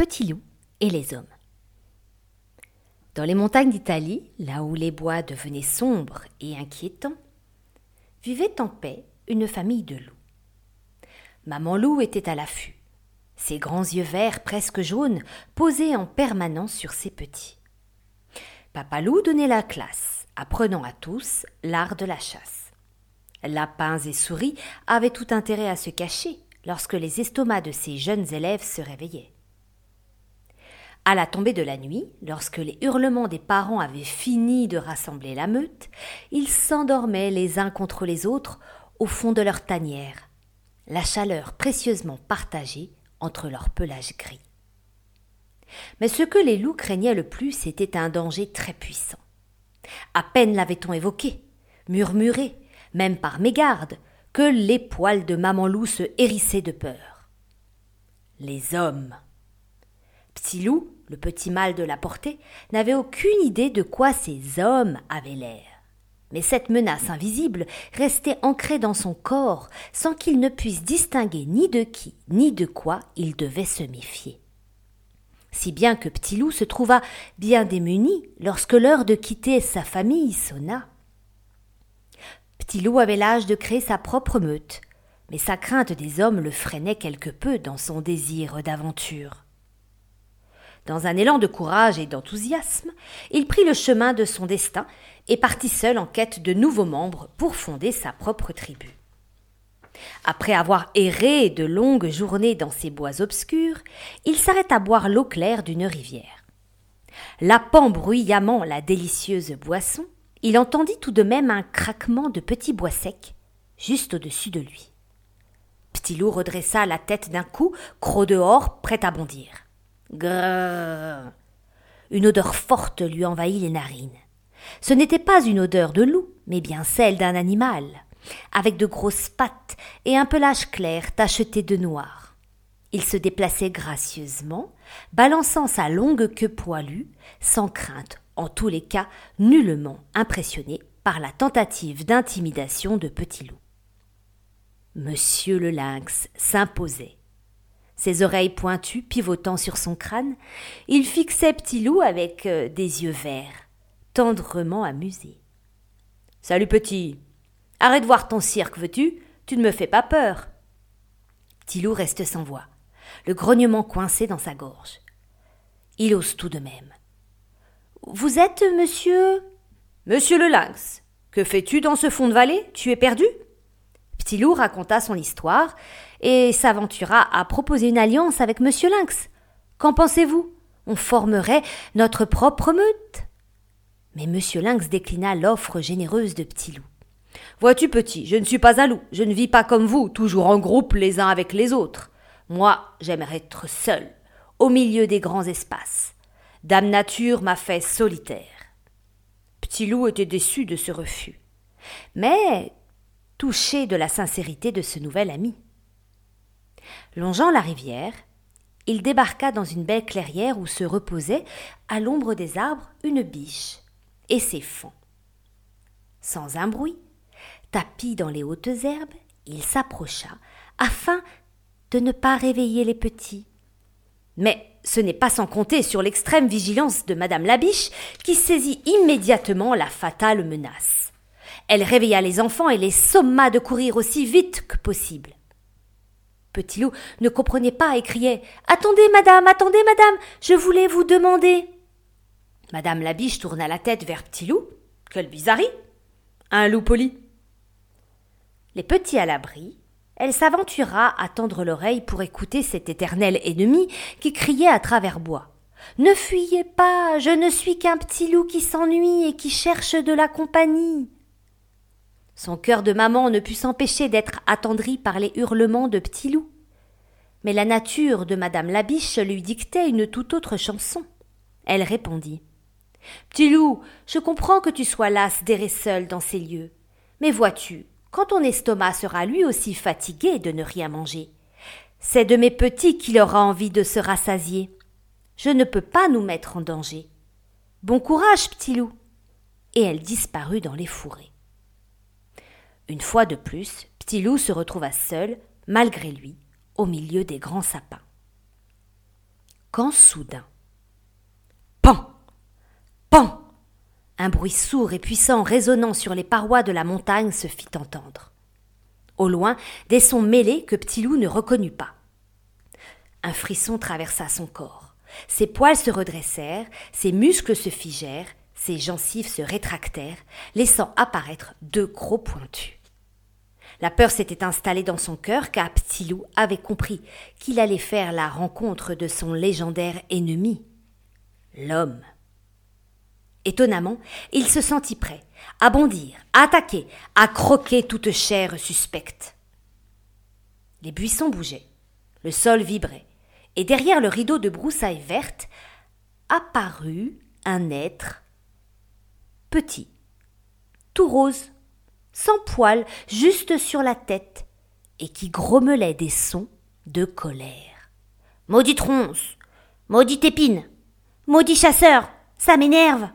Petit loup et les hommes. Dans les montagnes d'Italie, là où les bois devenaient sombres et inquiétants, vivait en paix une famille de loups. Maman loup était à l'affût, ses grands yeux verts presque jaunes posés en permanence sur ses petits. Papa loup donnait la classe, apprenant à tous l'art de la chasse. Lapins et souris avaient tout intérêt à se cacher lorsque les estomacs de ces jeunes élèves se réveillaient. À la tombée de la nuit, lorsque les hurlements des parents avaient fini de rassembler la meute, ils s'endormaient les uns contre les autres au fond de leur tanière, la chaleur précieusement partagée entre leur pelage gris. Mais ce que les loups craignaient le plus était un danger très puissant. À peine l'avait-on évoqué, murmuré, même par mégarde, que les poils de maman loup se hérissaient de peur. Les hommes. Loup, le petit mâle de la portée, n'avait aucune idée de quoi ces hommes avaient l'air. Mais cette menace invisible restait ancrée dans son corps sans qu'il ne puisse distinguer ni de qui ni de quoi il devait se méfier. Si bien que Petit Loup se trouva bien démuni lorsque l'heure de quitter sa famille sonna. Petit Loup avait l'âge de créer sa propre meute, mais sa crainte des hommes le freinait quelque peu dans son désir d'aventure. Dans un élan de courage et d'enthousiasme, il prit le chemin de son destin et partit seul en quête de nouveaux membres pour fonder sa propre tribu. Après avoir erré de longues journées dans ces bois obscurs, il s'arrêta boire l'eau claire d'une rivière. Lapant bruyamment la délicieuse boisson, il entendit tout de même un craquement de petits bois secs juste au-dessus de lui. Petit loup redressa la tête d'un coup, croc dehors, prêt à bondir. Une odeur forte lui envahit les narines. Ce n'était pas une odeur de loup, mais bien celle d'un animal, avec de grosses pattes et un pelage clair tacheté de noir. Il se déplaçait gracieusement, balançant sa longue queue poilue, sans crainte, en tous les cas nullement impressionné par la tentative d'intimidation de Petit Loup. Monsieur le lynx s'imposait ses oreilles pointues pivotant sur son crâne, il fixait Petit Loup avec euh, des yeux verts, tendrement amusés. Salut petit. Arrête de voir ton cirque, veux-tu? Tu ne me fais pas peur. Petit Loup reste sans voix, le grognement coincé dans sa gorge. Il ose tout de même. Vous êtes monsieur? Monsieur le lynx. Que fais-tu dans ce fond de vallée? Tu es perdu? Petit Loup raconta son histoire et s'aventura à proposer une alliance avec Monsieur Lynx. Qu'en pensez-vous? On formerait notre propre meute. Mais Monsieur Lynx déclina l'offre généreuse de Petit Loup. Vois-tu, petit, je ne suis pas un loup, je ne vis pas comme vous, toujours en groupe les uns avec les autres. Moi, j'aimerais être seul, au milieu des grands espaces. Dame Nature m'a fait solitaire. Petit loup était déçu de ce refus, mais touché de la sincérité de ce nouvel ami. Longeant la rivière, il débarqua dans une belle clairière où se reposait, à l'ombre des arbres, une biche et ses fans. Sans un bruit, tapi dans les hautes herbes, il s'approcha afin de ne pas réveiller les petits. Mais ce n'est pas sans compter sur l'extrême vigilance de Madame la biche qui saisit immédiatement la fatale menace. Elle réveilla les enfants et les somma de courir aussi vite que possible. Petit loup ne comprenait pas et criait Attendez, madame, attendez, madame, je voulais vous demander. Madame la biche tourna la tête vers Petit loup. Quelle bizarrerie Un loup poli. Les petits à l'abri, elle s'aventura à tendre l'oreille pour écouter cet éternel ennemi qui criait à travers bois. Ne fuyez pas, je ne suis qu'un petit loup qui s'ennuie et qui cherche de la compagnie. Son cœur de maman ne put s'empêcher d'être attendri par les hurlements de Petit Loup. Mais la nature de Madame Labiche lui dictait une toute autre chanson. Elle répondit. Petit loup, je comprends que tu sois lasse d'errer seul dans ces lieux. Mais vois-tu, quand ton estomac sera lui aussi fatigué de ne rien manger, c'est de mes petits qu'il aura envie de se rassasier. Je ne peux pas nous mettre en danger. Bon courage, petit loup. Et elle disparut dans les fourrés. Une fois de plus, Petit Loup se retrouva seul, malgré lui, au milieu des grands sapins. quand soudain. Pan Pan Un bruit sourd et puissant résonnant sur les parois de la montagne se fit entendre. Au loin, des sons mêlés que Petit Loup ne reconnut pas. Un frisson traversa son corps. Ses poils se redressèrent, ses muscles se figèrent, ses gencives se rétractèrent, laissant apparaître deux gros pointus. La peur s'était installée dans son cœur car Ptilou avait compris qu'il allait faire la rencontre de son légendaire ennemi, l'homme. Étonnamment, il se sentit prêt à bondir, à attaquer, à croquer toute chair suspecte. Les buissons bougeaient, le sol vibrait, et derrière le rideau de broussailles vertes apparut un être petit, tout rose, sans poils, juste sur la tête, et qui grommelait des sons de colère. Maudite ronce, maudite épine, maudit chasseur, ça m'énerve.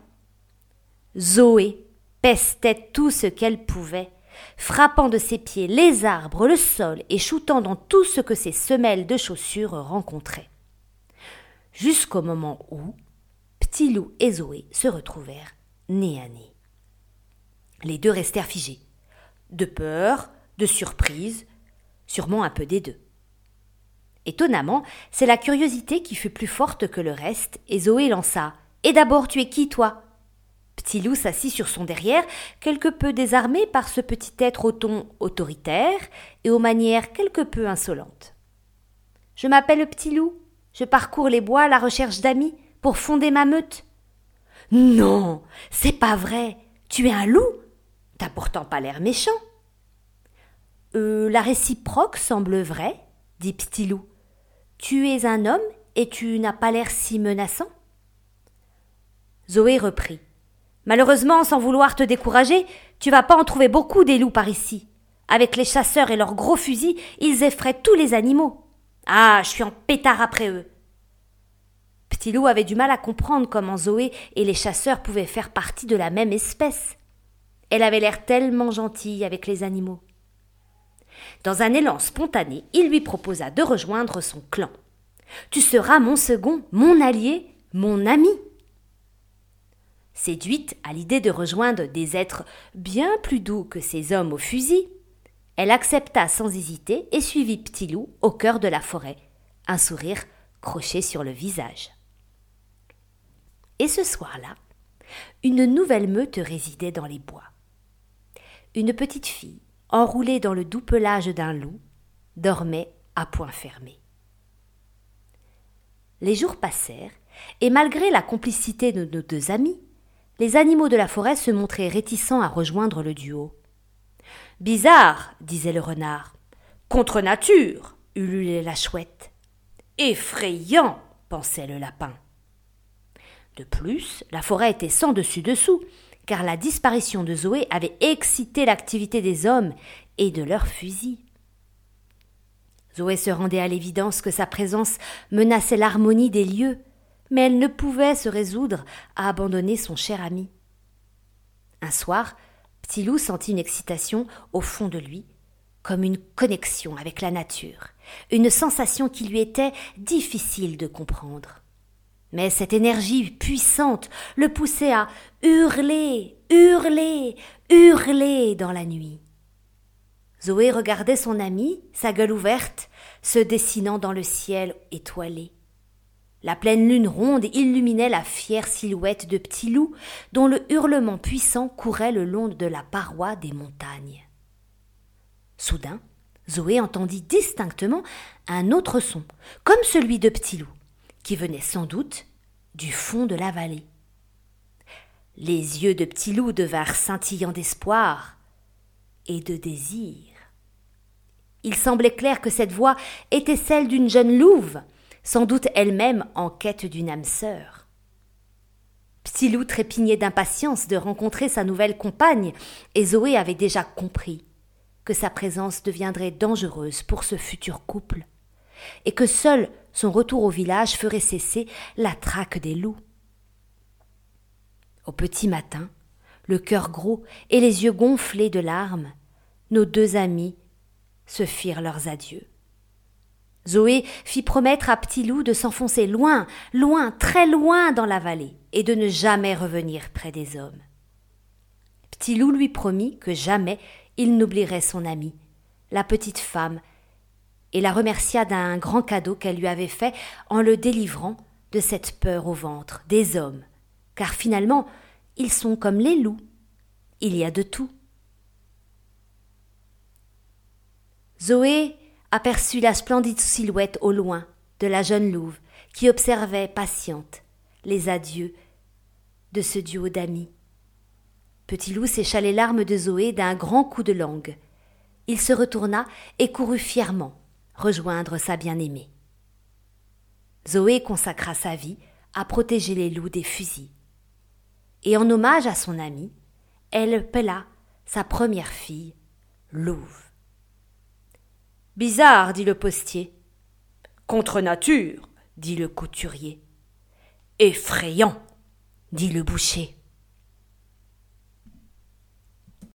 Zoé pestait tout ce qu'elle pouvait, frappant de ses pieds les arbres, le sol et shootant dans tout ce que ses semelles de chaussures rencontraient. Jusqu'au moment où Petit Loup et Zoé se retrouvèrent nez à nez. Les deux restèrent figés, de peur, de surprise, sûrement un peu des deux. Étonnamment, c'est la curiosité qui fut plus forte que le reste, et Zoé lança. Et d'abord, tu es qui, toi? Petit loup s'assit sur son derrière, quelque peu désarmé par ce petit être au ton autoritaire et aux manières quelque peu insolentes. Je m'appelle Petit loup, je parcours les bois à la recherche d'amis pour fonder ma meute. Non, c'est pas vrai. Tu es un loup T'as pourtant pas l'air méchant. Euh, la réciproque semble vraie, dit Petit Loup. Tu es un homme et tu n'as pas l'air si menaçant. Zoé reprit. Malheureusement, sans vouloir te décourager, tu vas pas en trouver beaucoup des loups par ici. Avec les chasseurs et leurs gros fusils, ils effraient tous les animaux. Ah, je suis en pétard après eux. Petit loup avait du mal à comprendre comment Zoé et les chasseurs pouvaient faire partie de la même espèce. Elle avait l'air tellement gentille avec les animaux. Dans un élan spontané, il lui proposa de rejoindre son clan. Tu seras mon second, mon allié, mon ami. Séduite à l'idée de rejoindre des êtres bien plus doux que ces hommes au fusil, elle accepta sans hésiter et suivit Petit Loup au cœur de la forêt, un sourire croché sur le visage. Et ce soir-là, une nouvelle meute résidait dans les bois une petite fille, enroulée dans le doux pelage d'un loup, dormait à point fermé. Les jours passèrent, et malgré la complicité de nos deux amis, les animaux de la forêt se montraient réticents à rejoindre le duo. Bizarre, disait le renard. Contre nature, ululait la chouette. Effrayant, pensait le lapin. De plus, la forêt était sans dessus dessous, car la disparition de Zoé avait excité l'activité des hommes et de leurs fusils. Zoé se rendait à l'évidence que sa présence menaçait l'harmonie des lieux, mais elle ne pouvait se résoudre à abandonner son cher ami. Un soir, Petit Loup sentit une excitation au fond de lui, comme une connexion avec la nature, une sensation qui lui était difficile de comprendre. Mais cette énergie puissante le poussait à hurler, hurler, hurler dans la nuit. Zoé regardait son ami, sa gueule ouverte, se dessinant dans le ciel étoilé. La pleine lune ronde illuminait la fière silhouette de Petit Loup, dont le hurlement puissant courait le long de la paroi des montagnes. Soudain, Zoé entendit distinctement un autre son, comme celui de Petit Loup qui venait sans doute du fond de la vallée. Les yeux de Petit Loup devinrent scintillants d'espoir et de désir. Il semblait clair que cette voix était celle d'une jeune louve, sans doute elle-même en quête d'une âme sœur. Petit Loup trépignait d'impatience de rencontrer sa nouvelle compagne, et Zoé avait déjà compris que sa présence deviendrait dangereuse pour ce futur couple, et que seul son retour au village ferait cesser la traque des loups. Au petit matin, le cœur gros et les yeux gonflés de larmes, nos deux amis se firent leurs adieux. Zoé fit promettre à Petit Loup de s'enfoncer loin, loin, très loin dans la vallée, et de ne jamais revenir près des hommes. Petit Loup lui promit que jamais il n'oublierait son amie, la petite femme, et la remercia d'un grand cadeau qu'elle lui avait fait en le délivrant de cette peur au ventre des hommes, car finalement ils sont comme les loups, il y a de tout. Zoé aperçut la splendide silhouette au loin de la jeune louve qui observait patiente les adieux de ce duo d'amis. Petit loup sécha les larmes de Zoé d'un grand coup de langue. Il se retourna et courut fièrement rejoindre sa bien-aimée. Zoé consacra sa vie à protéger les loups des fusils. Et en hommage à son amie, elle pela sa première fille, Louve. Bizarre, dit le postier. Contre nature, dit le couturier. Effrayant, dit le boucher.